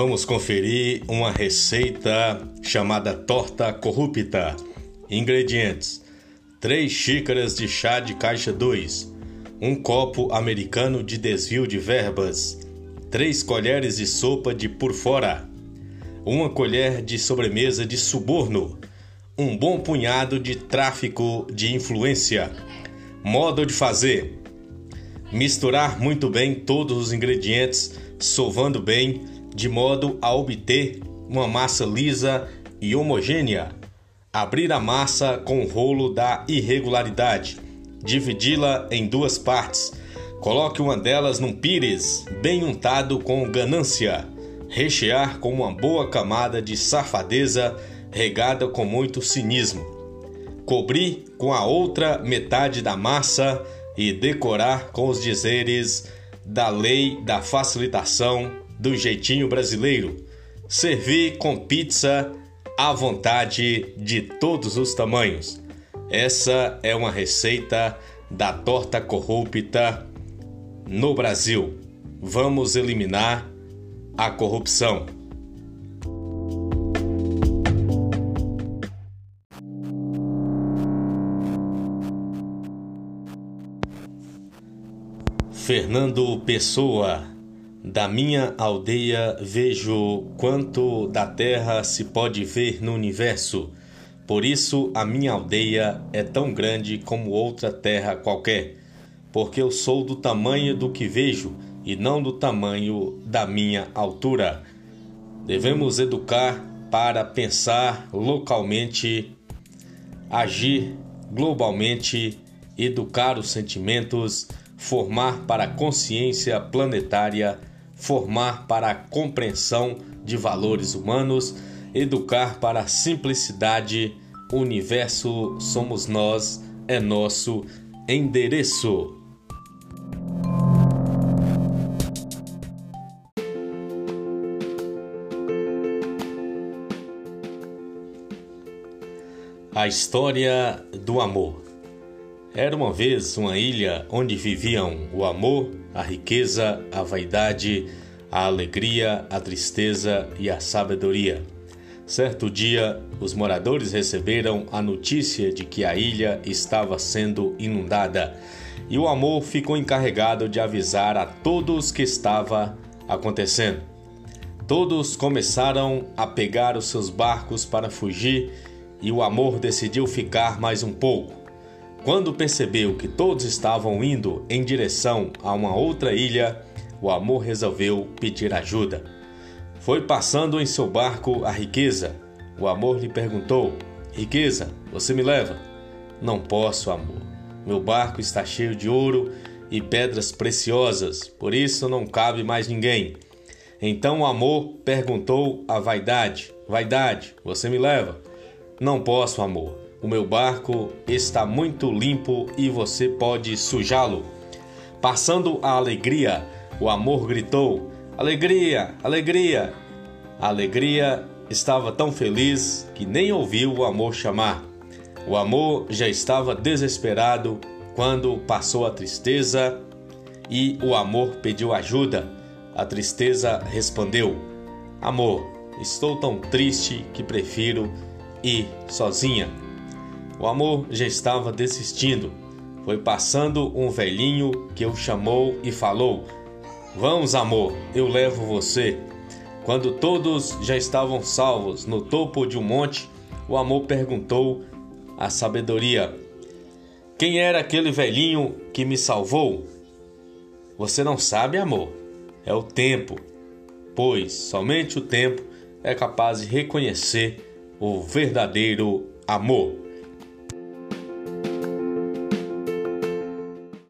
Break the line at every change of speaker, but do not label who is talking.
Vamos conferir uma receita chamada torta corrupta. Ingredientes: 3 xícaras de chá de caixa 2, um copo americano de desvio de verbas, 3 colheres de sopa de por fora, uma colher de sobremesa de suborno, um bom punhado de tráfico de influência. Modo de fazer: misturar muito bem todos os ingredientes, sovando bem de modo a obter uma massa lisa e homogênea. Abrir a massa com o rolo da irregularidade. Dividi-la em duas partes. Coloque uma delas num pires, bem untado com ganância. Rechear com uma boa camada de safadeza regada com muito cinismo. Cobrir com a outra metade da massa e decorar com os dizeres da lei da facilitação do jeitinho brasileiro. Servir com pizza à vontade de todos os tamanhos. Essa é uma receita da torta corrupta no Brasil. Vamos eliminar a corrupção. Fernando Pessoa da minha aldeia vejo quanto da terra se pode ver no universo. Por isso a minha aldeia é tão grande como outra terra qualquer, porque eu sou do tamanho do que vejo e não do tamanho da minha altura. Devemos educar para pensar localmente, agir globalmente, educar os sentimentos, formar para a consciência planetária formar para a compreensão de valores humanos, educar para a simplicidade. O universo somos nós, é nosso endereço. A história do amor. Era uma vez uma ilha onde viviam o amor, a riqueza, a vaidade, a alegria, a tristeza e a sabedoria. Certo dia, os moradores receberam a notícia de que a ilha estava sendo inundada e o amor ficou encarregado de avisar a todos que estava acontecendo. Todos começaram a pegar os seus barcos para fugir e o amor decidiu ficar mais um pouco. Quando percebeu que todos estavam indo em direção a uma outra ilha, o amor resolveu pedir ajuda. Foi passando em seu barco a riqueza. O amor lhe perguntou: Riqueza, você me leva? Não posso, amor. Meu barco está cheio de ouro e pedras preciosas, por isso não cabe mais ninguém. Então o amor perguntou à vaidade: Vaidade, você me leva? Não posso, amor. O meu barco está muito limpo e você pode sujá-lo. Passando a alegria, o amor gritou: Alegria, alegria! A alegria estava tão feliz que nem ouviu o amor chamar. O amor já estava desesperado quando passou a tristeza e o amor pediu ajuda. A tristeza respondeu: Amor, estou tão triste que prefiro ir sozinha. O amor já estava desistindo. Foi passando um velhinho que o chamou e falou: Vamos, amor, eu levo você. Quando todos já estavam salvos no topo de um monte, o amor perguntou à sabedoria: Quem era aquele velhinho que me salvou? Você não sabe, amor. É o tempo, pois somente o tempo é capaz de reconhecer o verdadeiro amor.